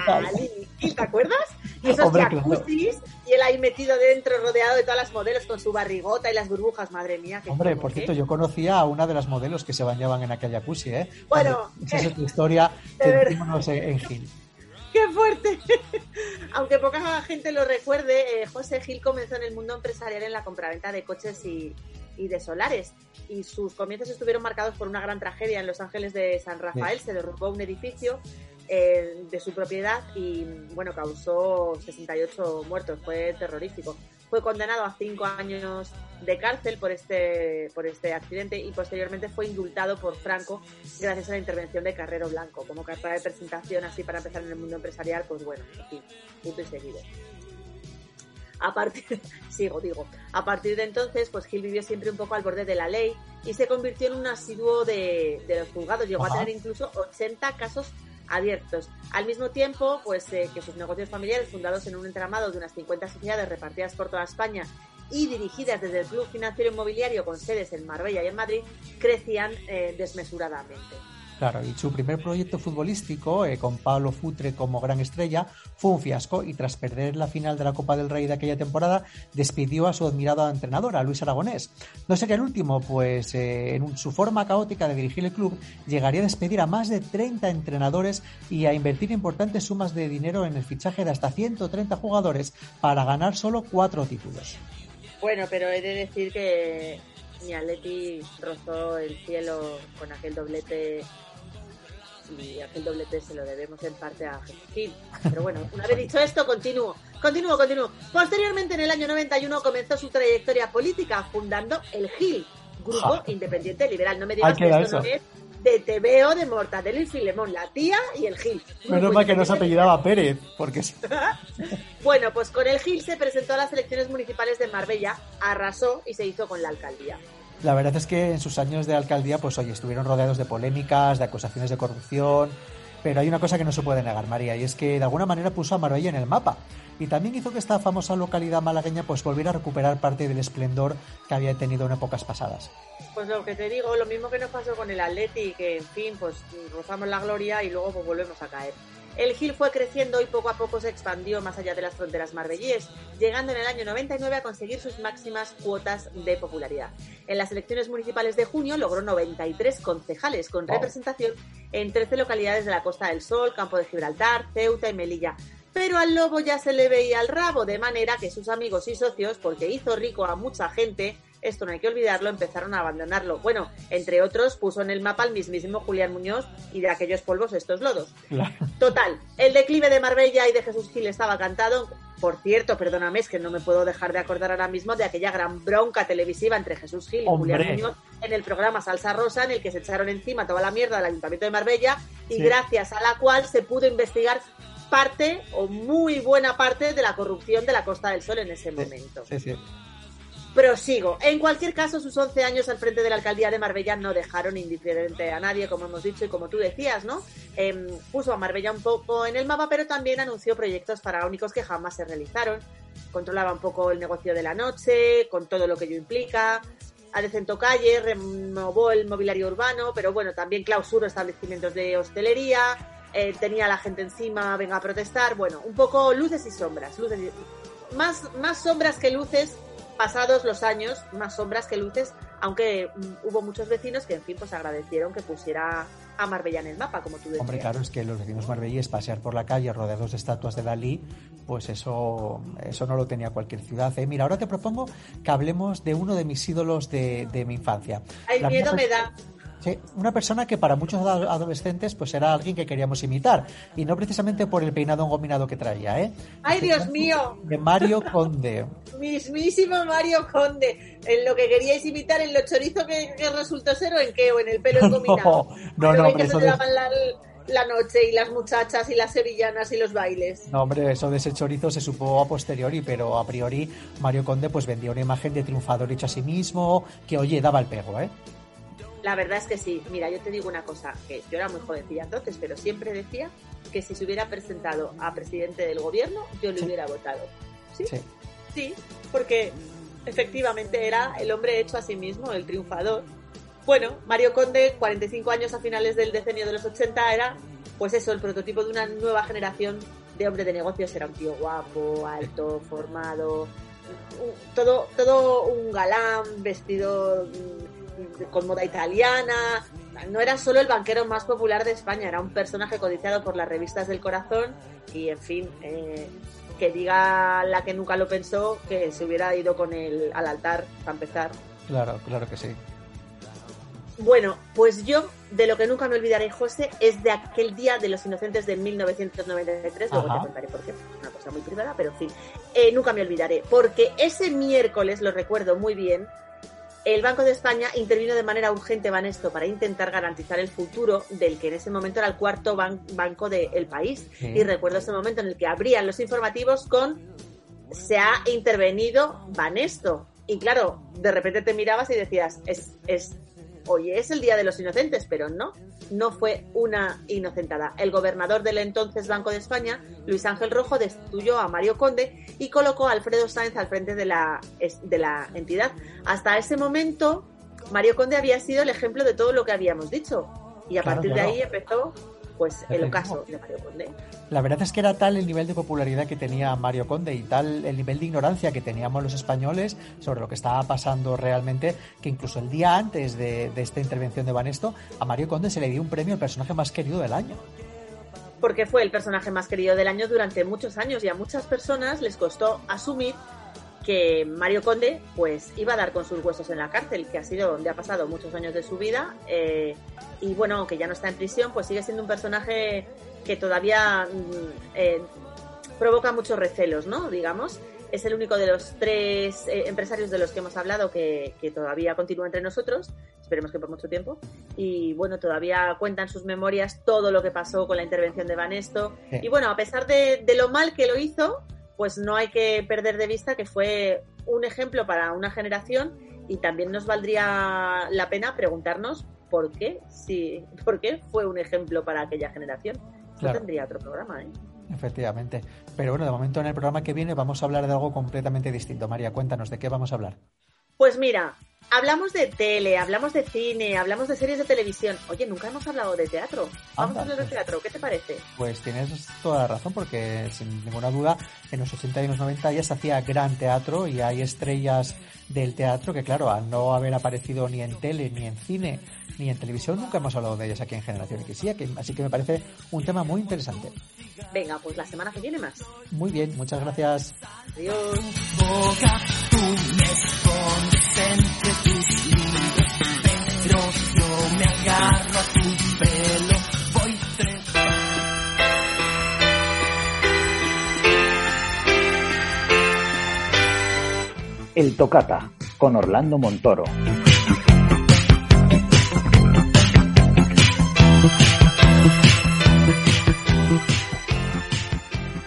tal, y, ¿Te acuerdas? Y esos jacuzzis y él ahí metido dentro, rodeado de todas las modelos con su barrigota y las burbujas, madre mía. Hombre, por cierto, yo conocía a una de las modelos que se bañaban en aquella jacuzzi, ¿eh? Bueno, esa es otra historia, centrémonos en, Gil. ¡Qué fuerte! [laughs] Aunque poca gente lo recuerde, eh, José Gil comenzó en el mundo empresarial en la compraventa de coches y, y de solares. Y sus comienzos estuvieron marcados por una gran tragedia en Los Ángeles de San Rafael. Se derrumbó un edificio eh, de su propiedad y, bueno, causó 68 muertos. Fue terrorífico. Fue condenado a cinco años de cárcel por este, por este accidente y posteriormente fue indultado por Franco gracias a la intervención de Carrero Blanco. Como carta de presentación así para empezar en el mundo empresarial, pues bueno, aquí, punto y seguido. A partir, [laughs] sigo, digo, a partir de entonces, pues Gil vivió siempre un poco al borde de la ley y se convirtió en un asiduo de, de los juzgados. Llegó Ajá. a tener incluso 80 casos abiertos. Al mismo tiempo, pues eh, que sus negocios familiares, fundados en un entramado de unas 50 sociedades repartidas por toda España y dirigidas desde el Club Financiero Inmobiliario con sedes en Marbella y en Madrid, crecían eh, desmesuradamente. Claro, y su primer proyecto futbolístico, eh, con Pablo Futre como gran estrella, fue un fiasco y tras perder la final de la Copa del Rey de aquella temporada, despidió a su admirado entrenador, a Luis Aragonés. No sería el último, pues eh, en su forma caótica de dirigir el club, llegaría a despedir a más de 30 entrenadores y a invertir importantes sumas de dinero en el fichaje de hasta 130 jugadores para ganar solo cuatro títulos. Bueno, pero he de decir que mi Atleti rozó el cielo con aquel doblete y aquel doblete se lo debemos en parte a Jesús [laughs] Pero bueno, una vez dicho esto, continúo, continúo, continúo. Posteriormente, en el año 91, comenzó su trayectoria política fundando el GIL, Grupo Independiente Liberal. No me digas que esto no es de TVO, de Mortadelo y Filemón, la tía y el Gil. Menos mal que no se apellidaba Pérez, porque... [laughs] bueno, pues con el Gil se presentó a las elecciones municipales de Marbella, arrasó y se hizo con la alcaldía. La verdad es que en sus años de alcaldía, pues oye, estuvieron rodeados de polémicas, de acusaciones de corrupción, pero hay una cosa que no se puede negar, María, y es que de alguna manera puso a Marbella en el mapa y también hizo que esta famosa localidad malagueña pues volviera a recuperar parte del esplendor que había tenido en épocas pasadas. Pues lo que te digo, lo mismo que nos pasó con el Atleti, que en fin, pues rozamos la gloria y luego pues volvemos a caer. El Gil fue creciendo y poco a poco se expandió más allá de las fronteras marbellíes, llegando en el año 99 a conseguir sus máximas cuotas de popularidad. En las elecciones municipales de junio logró 93 concejales con representación en 13 localidades de la Costa del Sol, Campo de Gibraltar, Ceuta y Melilla. Pero al lobo ya se le veía el rabo, de manera que sus amigos y socios, porque hizo rico a mucha gente, esto no hay que olvidarlo, empezaron a abandonarlo. Bueno, entre otros, puso en el mapa al mismísimo Julián Muñoz y de aquellos polvos estos lodos. Total, el declive de Marbella y de Jesús Gil estaba cantado. Por cierto, perdóname, es que no me puedo dejar de acordar ahora mismo de aquella gran bronca televisiva entre Jesús Gil y Julián Muñoz en el programa Salsa Rosa, en el que se echaron encima toda la mierda del Ayuntamiento de Marbella y gracias a la cual se pudo investigar parte o muy buena parte de la corrupción de la Costa del Sol en ese momento. Sí, sí. Prosigo. En cualquier caso, sus 11 años al frente de la alcaldía de Marbella no dejaron indiferente a nadie, como hemos dicho y como tú decías, ¿no? Em, puso a Marbella un poco en el mapa, pero también anunció proyectos faraónicos que jamás se realizaron. Controlaba un poco el negocio de la noche, con todo lo que ello implica. Adecentó calle, renovó el mobiliario urbano, pero bueno, también clausuró establecimientos de hostelería, eh, tenía a la gente encima, venga a protestar. Bueno, un poco luces y sombras. Luces Más, más sombras que luces pasados los años, más sombras que luces, aunque mm, hubo muchos vecinos que, en fin, pues agradecieron que pusiera a Marbella en el mapa, como tú decías. Hombre, claro, es que los vecinos marbellíes pasear por la calle rodeados de estatuas de Dalí, pues eso, eso no lo tenía cualquier ciudad. ¿eh? Mira, ahora te propongo que hablemos de uno de mis ídolos de, de mi infancia. El miedo me da una persona que para muchos adolescentes pues era alguien que queríamos imitar y no precisamente por el peinado engominado que traía, ¿eh? ¡Ay, Dios mío! De Mario Conde. [laughs] Mismísimo Mario Conde. En lo que queríais imitar, en lo chorizo que, resultó ser o en qué, o en el pelo [laughs] engominado. No, no, no. Que se la, la, noche y las muchachas y las sevillanas y los bailes. No, hombre, eso de ese chorizo se supo a posteriori, pero a priori Mario Conde pues vendía una imagen de triunfador hecho a sí mismo, que oye, daba el pego, ¿eh? La verdad es que sí. Mira, yo te digo una cosa, que yo era muy jovencilla entonces, pero siempre decía que si se hubiera presentado a presidente del gobierno, yo le hubiera votado. ¿Sí? ¿Sí? Sí, porque efectivamente era el hombre hecho a sí mismo, el triunfador. Bueno, Mario Conde, 45 años a finales del decenio de los 80, era, pues eso, el prototipo de una nueva generación de hombre de negocios. Era un tío guapo, alto, formado, todo, todo un galán, vestido con moda italiana. No era solo el banquero más popular de España, era un personaje codiciado por las revistas del corazón y, en fin, eh, que diga la que nunca lo pensó que se hubiera ido con él al altar para empezar. Claro, claro que sí. Bueno, pues yo de lo que nunca me olvidaré, José, es de aquel día de los inocentes de 1993. Luego te contaré por qué, es una cosa muy privada, pero en fin, eh, nunca me olvidaré. Porque ese miércoles, lo recuerdo muy bien, el Banco de España intervino de manera urgente, Banesto, para intentar garantizar el futuro del que en ese momento era el cuarto banco del país. Y recuerdo ese momento en el que abrían los informativos con se ha intervenido Banesto. Y claro, de repente te mirabas y decías, es, es hoy es el Día de los Inocentes, pero no, no fue una inocentada. El gobernador del entonces Banco de España, Luis Ángel Rojo, destituyó a Mario Conde y colocó a Alfredo Sáenz al frente de la, de la entidad. Hasta ese momento, Mario Conde había sido el ejemplo de todo lo que habíamos dicho. Y a Claro, partir claro. de ahí empezó pues el ocaso de Mario Conde. La verdad es que era tal el nivel de popularidad que tenía Mario Conde y tal el nivel de ignorancia que teníamos los españoles sobre lo que estaba pasando realmente, que incluso el día antes de, de esta intervención de Banesto, a Mario Conde se le dio un premio al personaje más querido del año. porque fue el personaje más querido del año durante muchos años y a muchas personas les costó asumir que Mario Conde pues iba a dar con sus huesos en la cárcel, que ha sido donde ha pasado muchos años de su vida eh, y bueno, aunque ya no está en prisión, pues sigue siendo un personaje que todavía mm, eh, provoca muchos recelos, ¿no? Digamos. Es el único de los tres eh, empresarios de los que hemos hablado que, que todavía continúa entre nosotros, esperemos que por mucho tiempo. Y bueno, todavía cuenta en sus memorias todo lo que pasó con la intervención de Banesto. Sí. Y bueno, a pesar de, de lo mal que lo hizo, pues no hay que perder de vista que fue un ejemplo para una generación y también nos valdría la pena preguntarnos por qué, si, por qué fue un ejemplo para aquella generación. No Claro. tendría otro programa, ¿eh? Efectivamente. Pero bueno, de momento en el programa que viene vamos a hablar de algo completamente distinto. María, cuéntanos de qué vamos a hablar. Pues mira, hablamos de tele, hablamos de cine, hablamos de series de televisión. Oye, nunca hemos hablado de teatro. Vamos Anda, a hablar de pues. teatro, ¿qué te parece? Pues tienes toda la razón, porque sin ninguna duda en los 80 y los 90 ya se hacía gran teatro y hay estrellas del teatro que, claro, al no haber aparecido ni en tele, ni en cine, ni en televisión, nunca hemos hablado de ellas aquí en Generación X. que- Así que me parece un tema muy interesante. Venga, pues la semana que viene más. Muy bien, muchas gracias. Adiós. El Tocata, con Orlando Montoro.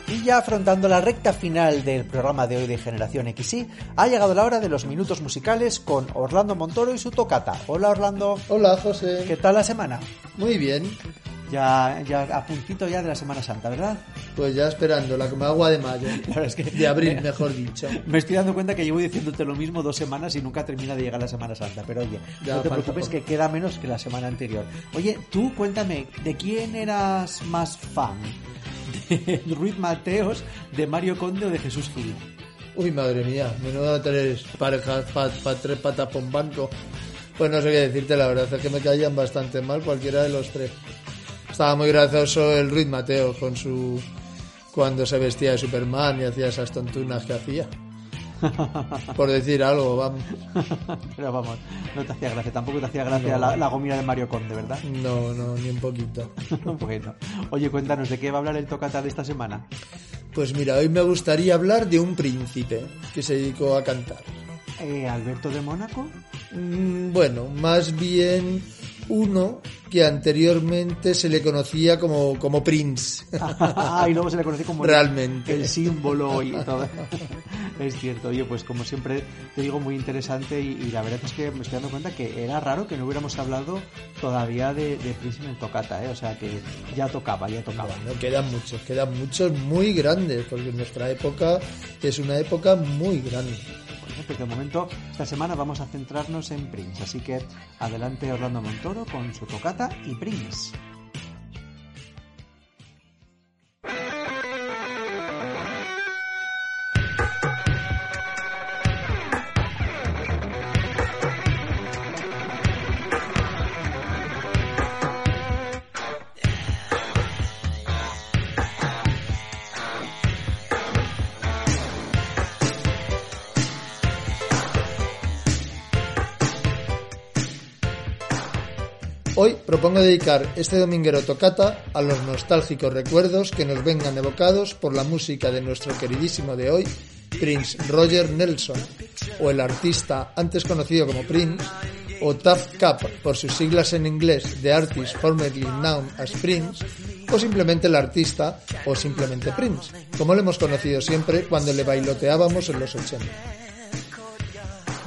Y ya afrontando la recta final del programa de hoy de Generación XY, ha llegado la hora de los minutos musicales con Orlando Montoro y su tocata. Hola Orlando. Hola José. ¿Qué tal la semana? Muy bien. Ya, ya a puntito ya de la Semana Santa, ¿verdad? Pues ya esperando, la agua de mayo. [laughs] Es que De abril, mejor dicho. Me estoy dando cuenta que llevo diciéndote lo mismo dos semanas y nunca termina de llegar la Semana Santa. Pero oye, Ya no te preocupes que queda menos que la semana anterior. Oye, tú cuéntame, ¿de quién eras más fan? [laughs] ¿De Ruiz Mateos, de Mario Conde o de Jesús Gil? Uy, madre mía, menuda tres parejas, pa, pa- tres patas por un banco. Pues no sé qué decirte, la verdad es que me caían bastante mal cualquiera de los tres. Estaba muy gracioso el Ruiz Mateo con su... cuando se vestía de Superman y hacía esas tontunas que hacía. [laughs] Por decir algo, vamos. Pero vamos, no te hacía gracia, tampoco te hacía gracia No. la, la gomina de Mario Conde, ¿verdad? No, no, ni un poquito. [laughs] bueno, oye, cuéntanos, ¿de qué va a hablar el tocata de esta semana? Pues mira, hoy me gustaría hablar de un príncipe que se dedicó a cantar. Eh, ¿Alberto de Mónaco? Mm, Bueno, más bien uno que anteriormente se le conocía como, como Prince. Ah, [laughs] y luego se le conoció como Realmente. el, símbolo y todo. [laughs] es cierto, oye, pues como siempre te digo, muy interesante y, y la verdad es que me estoy dando cuenta que era raro que no hubiéramos hablado todavía de, de Prince en el tocata, ¿eh? o sea que ya tocaba, ya tocaba. Bueno, quedan muchos, quedan muchos muy grandes, porque nuestra época es una época muy grande. Bueno, pues de momento, esta semana vamos a centrarnos en Prince, así que adelante Orlando Montoro con su tocata y Prince. Propongo dedicar este dominguero tocata a los nostálgicos recuerdos que nos vengan evocados por la música de nuestro queridísimo de hoy, Prince Roger Nelson, o el artista antes conocido como Prince, o Tough Cap por sus siglas en inglés The Artist Formerly Known as Prince, o simplemente el artista, o simplemente Prince, como lo hemos conocido siempre cuando le bailoteábamos en los 80.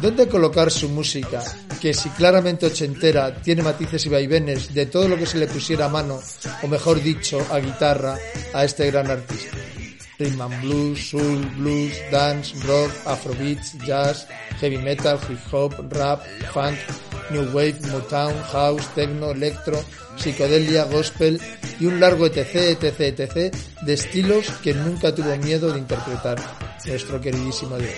¿Dónde colocar su música, que si claramente ochentera tiene matices y vaivenes de todo lo que se le pusiera a mano, o mejor dicho, a guitarra, a este gran artista? Rhythm blues, soul, blues, dance, rock, afrobeats, jazz, heavy metal, hip hop, rap, funk, New Wave, Motown, House, Techno, Electro, Psicodelia, Gospel y un largo etc, etc, etc de estilos que nunca tuvo miedo de interpretar nuestro queridísimo Dios.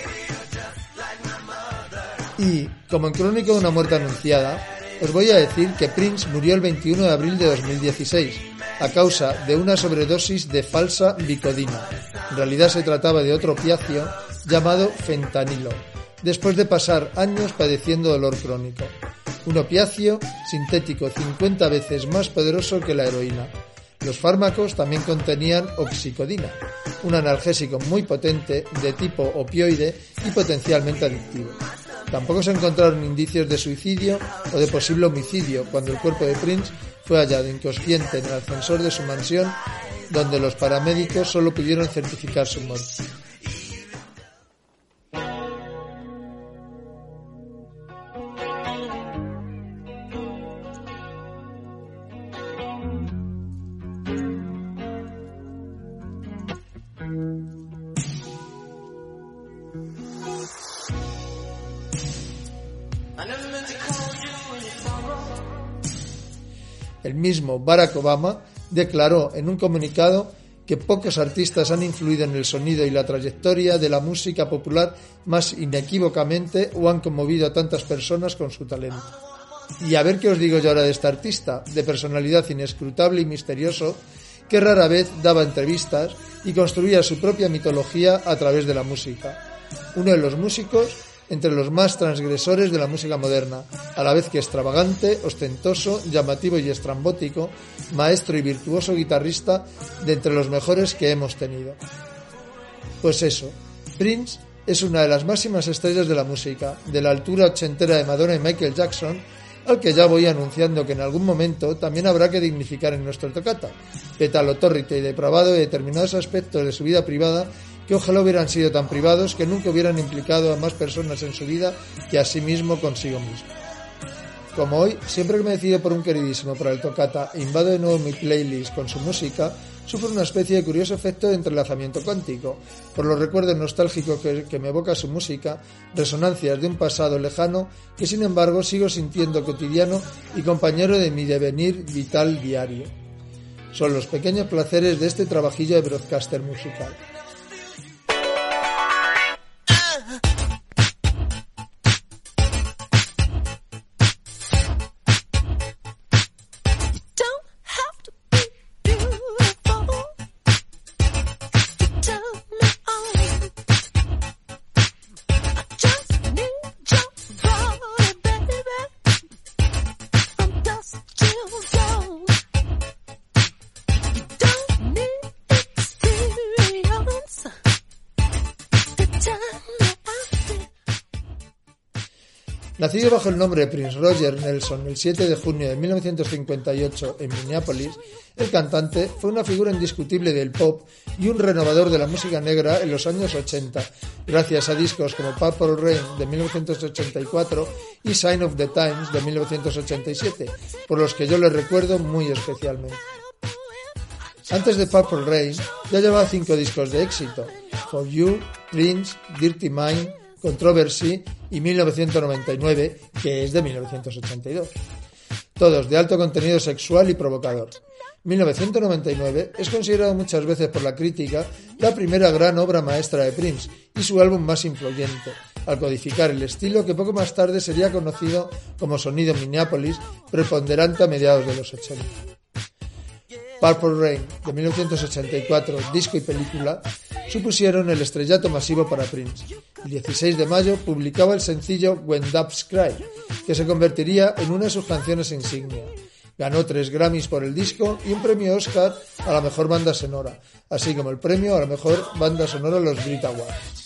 Y, como en Crónica de una muerte anunciada, os voy a decir que Prince murió el 21 de abril de 2016 a causa de una sobredosis de falsa bicodina. En realidad se trataba de otro opiáceo llamado fentanilo, después de pasar años padeciendo dolor crónico. Un opiáceo sintético 50 veces más poderoso que la heroína. Los fármacos también contenían oxicodina, un analgésico muy potente de tipo opioide y potencialmente adictivo. Tampoco se encontraron indicios de suicidio o de posible homicidio cuando el cuerpo de Prince fue hallado inconsciente en el ascensor de su mansión, donde los paramédicos solo pudieron certificar su muerte. Barack Obama declaró en un comunicado que pocos artistas han influido en el sonido y la trayectoria de la música popular más inequívocamente o han conmovido a tantas personas con su talento. Y a ver qué os digo yo ahora de este artista, de personalidad inescrutable y misterioso, que rara vez daba entrevistas y construía su propia mitología a través de la música. Uno de los músicos entre los más transgresores de la música moderna, a la vez que extravagante, ostentoso, llamativo y estrambótico, maestro y virtuoso guitarrista de entre los mejores que hemos tenido. Pues eso, Prince es una de las máximas estrellas de la música, de la altura ochentera de Madonna y Michael Jackson, al que ya voy anunciando que en algún momento también habrá que dignificar en nuestro tocata, petalotórrito y depravado de determinados aspectos de su vida privada que ojalá hubieran sido tan privados que nunca hubieran implicado a más personas en su vida que a sí mismo consigo mismo. Como hoy, siempre que me decido por un queridísimo para el tocata e invado de nuevo mi playlist con su música, sufro una especie de curioso efecto de entrelazamiento cuántico, por los recuerdos nostálgicos que, que me evoca su música, resonancias de un pasado lejano que sin embargo sigo sintiendo cotidiano y compañero de mi devenir vital diario. Son los pequeños placeres de este trabajillo de broadcaster musical. Nacido bajo el nombre de Prince Roger Nelson el 7 de junio de 1958 en Minneapolis, el cantante fue una figura indiscutible del pop y un renovador de la música negra en los años 80, gracias a discos como Purple Rain de 1984 y Sign of the Times de 1987, por los que yo le recuerdo muy especialmente. Antes de Purple Rain ya llevaba cinco discos de éxito, For You, Prince, Dirty Mind, Controversy y 1999, que es de 1982. Todos de alto contenido sexual y provocador. 1999 es considerado muchas veces por la crítica la primera gran obra maestra de Prince y su álbum más influyente, al codificar el estilo que poco más tarde sería conocido como sonido Minneapolis, preponderante a mediados de los 80. Purple Rain de 1984, disco y película, supusieron el estrellato masivo para Prince. El 16 de mayo publicaba el sencillo When Doves Cry, que se convertiría en una de sus canciones insignia. Ganó tres Grammys por el disco y un premio Oscar a la mejor banda sonora, así como el premio a la mejor banda sonora en los Brit Awards.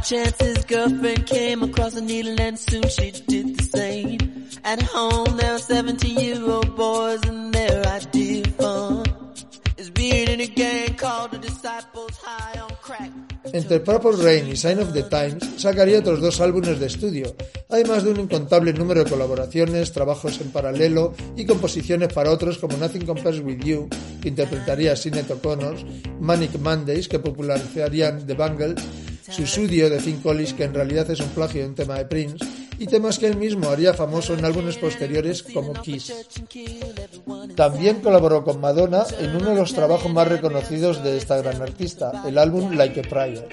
By chance his girlfriend came across a needle and soon she did the same. At home there were 17 year old boys and their idea of fun is being in a gang called the Disciples High on Crack. Entre Purple Rain y Sign of the Times sacaría otros dos álbumes de estudio, además de un incontable número de colaboraciones, trabajos en paralelo y composiciones para otros como Nothing Compares With You, que interpretaría Sinead O'Connor, Manic Mondays, que popularizarían The Bangles, Susudio de Finn Collins, que en realidad es un plagio de un tema de Prince, y temas que él mismo haría famoso en álbumes posteriores como Kiss. También colaboró con Madonna en uno de los trabajos más reconocidos de esta gran artista, el álbum Like a Prayer.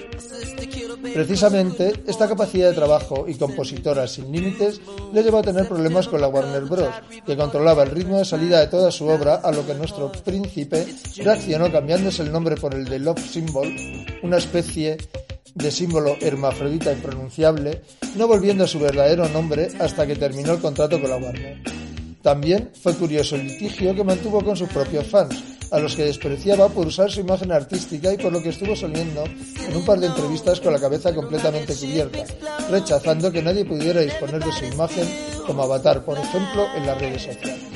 Precisamente, esta capacidad de trabajo y compositora sin límites le llevó a tener problemas con la Warner Bros., que controlaba el ritmo de salida de toda su obra, a lo que nuestro príncipe reaccionó cambiándose el nombre por el de Love Symbol, una especie de símbolo hermafrodita impronunciable, no volviendo a su verdadero nombre hasta que terminó el contrato con la Warner. También fue curioso el litigio que mantuvo con sus propios fans, a los que despreciaba por usar su imagen artística y por lo que estuvo saliendo en un par de entrevistas con la cabeza completamente cubierta, rechazando que nadie pudiera disponer de su imagen como avatar, por ejemplo, en las redes sociales.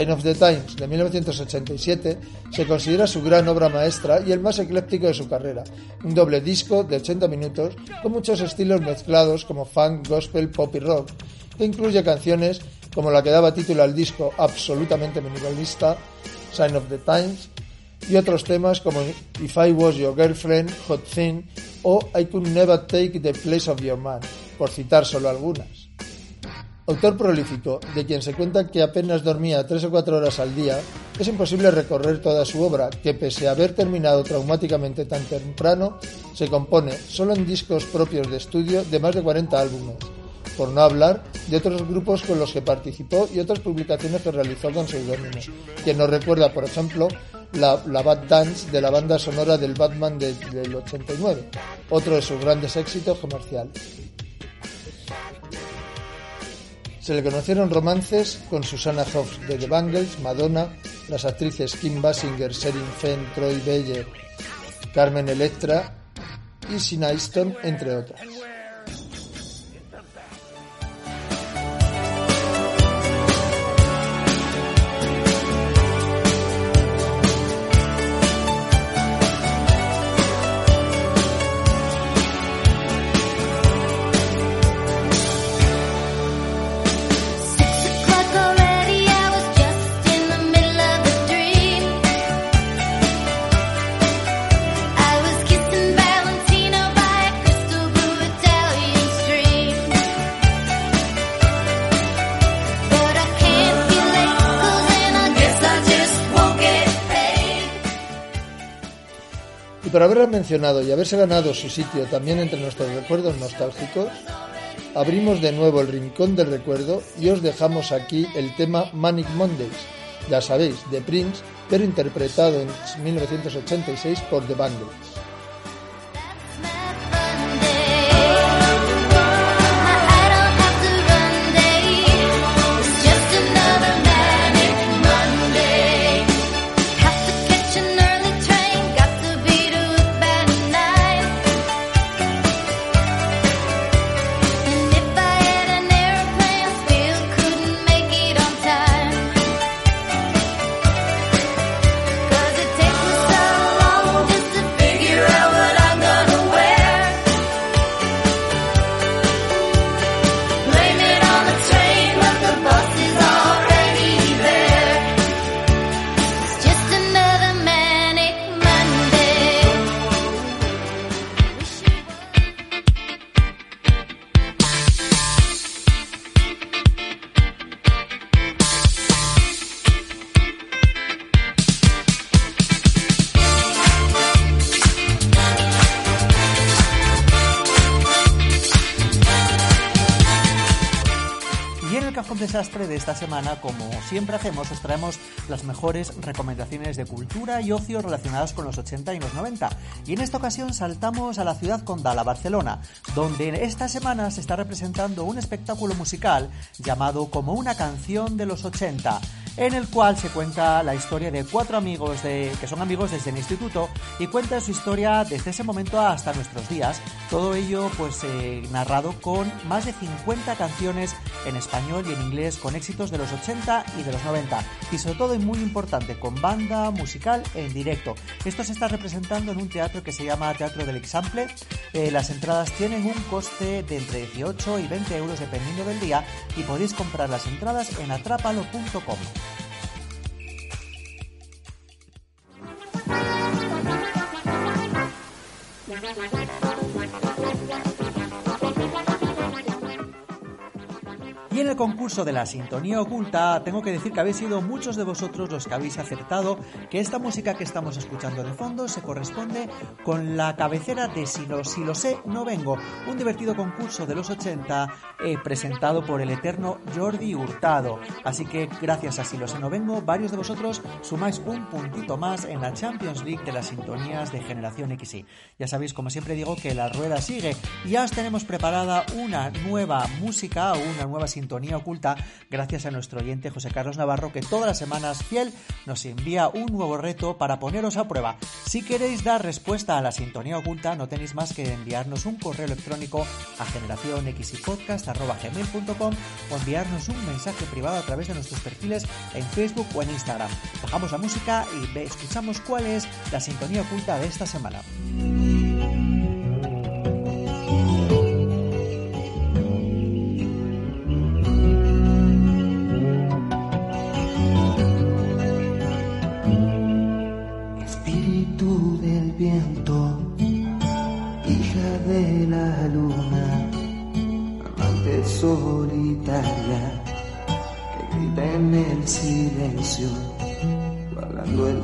Sign of the Times de 1987 se considera su gran obra maestra y el más ecléptico de su carrera, un doble disco de 80 minutos con muchos estilos mezclados como funk, gospel, pop y rock, que incluye canciones como la que daba título al disco absolutamente minimalista, Sign of the Times, y otros temas como If I Was Your Girlfriend, Hot Thing o I Could Never Take the Place of Your Man, por citar solo algunas. Autor prolífico, de quien se cuenta que apenas dormía tres o cuatro horas al día, es imposible recorrer toda su obra, que pese a haber terminado traumáticamente tan temprano, se compone, solo en discos propios de estudio, de más de 40 álbumes, por no hablar de otros grupos con los que participó y otras publicaciones que realizó con seudónimo, quien nos recuerda, por ejemplo, la, la, Bad Dance de la banda sonora del Batman de, del 89, otro de sus grandes éxitos comerciales. Se le conocieron romances con Susanna Hoffs de The Bangles, Madonna, las actrices Kim Basinger, Sherin Fenn, Troy Bayer, Carmen Electra y Sina Easton, entre otras. Mencionado y haberse ganado su sitio también entre nuestros recuerdos nostálgicos, abrimos de nuevo el rincón del recuerdo y os dejamos aquí el tema Manic Mondays, ya sabéis, de Prince, pero interpretado en 1986 por The Bangles. Esta semana, como siempre hacemos, os traemos las mejores recomendaciones de cultura y ocio relacionadas con los 80 y los 90. Y en esta ocasión saltamos a la ciudad condal, a Barcelona, donde esta semana se está representando un espectáculo musical llamado Como una canción de los 80 en el cual se cuenta la historia de cuatro amigos de, que son amigos desde el instituto y cuenta su historia desde ese momento hasta nuestros días. Todo ello pues eh, narrado con más de 50 canciones en español y en inglés con éxitos de los 80 y de los 90 y sobre todo y muy importante con banda musical en directo. Esto se está representando en un teatro que se llama Teatro del Example. Eh, las entradas tienen un coste de entre 18 y 20 euros dependiendo del día y podéis comprar las entradas en atrápalo.com. Thank you. En el concurso de la sintonía oculta, tengo que decir que habéis sido muchos de vosotros los que habéis acertado que esta música que estamos escuchando de fondo se corresponde con la cabecera de Si lo, si lo sé, no vengo, un divertido concurso de los 80 eh, presentado por el eterno Jordi Hurtado. Así que gracias a Si lo sé, no vengo, varios de vosotros sumáis un puntito más en la Champions League de las sintonías de Generación XY. Ya sabéis, como siempre digo, que la rueda sigue y ya os tenemos preparada una nueva música, una nueva sintonía sintonía oculta gracias a nuestro oyente José Carlos Navarro que todas las semanas fiel nos envía un nuevo reto para poneros a prueba. Si queréis dar respuesta a la sintonía oculta no tenéis más que enviarnos un correo electrónico a generacionxypodcast.com o enviarnos un mensaje privado a través de nuestros perfiles en Facebook o en Instagram. Bajamos la música y escuchamos cuál es la sintonía oculta de esta semana.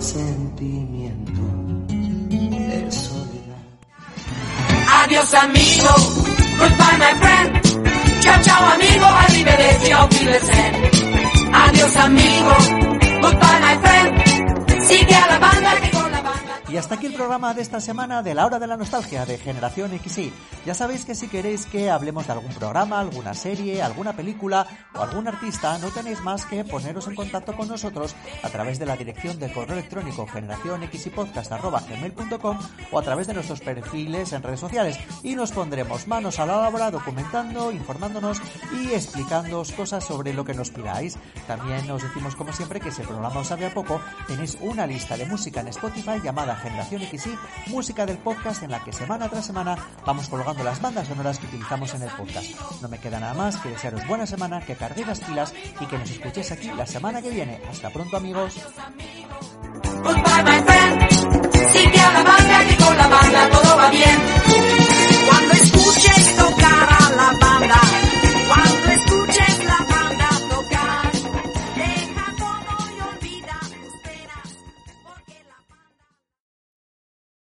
Sentimiento de soledad. Adiós amigo, goodbye my friend. Chao chao amigo, arrivederci, auf Wiedersehen. Adiós amigo, goodbye my friend. Sigue a la banda que con la banda. Y hasta aquí el programa de esta semana de la hora de la nostalgia de Generación XY. Ya sabéis que si queréis que hablemos de algún programa, alguna serie, alguna película o algún artista, no tenéis más que poneros en contacto con nosotros a través de la dirección de correo electrónico generacionxypodcast.com o a través de nuestros perfiles en redes sociales y nos pondremos manos a la obra documentando, informándonos y explicándoos cosas sobre lo que nos pidáis. También os decimos como siempre que si el programa os sabe a poco, tenéis una lista de música en Spotify llamada Generación XY, música del podcast en la que semana tras semana vamos colgando recordando las bandas sonoras que utilizamos en el podcast. No me queda nada más que desearos buena semana, que carguéis las pilas y que nos escuchéis aquí la semana que viene. Hasta pronto, amigos. Cuando escuches la banda.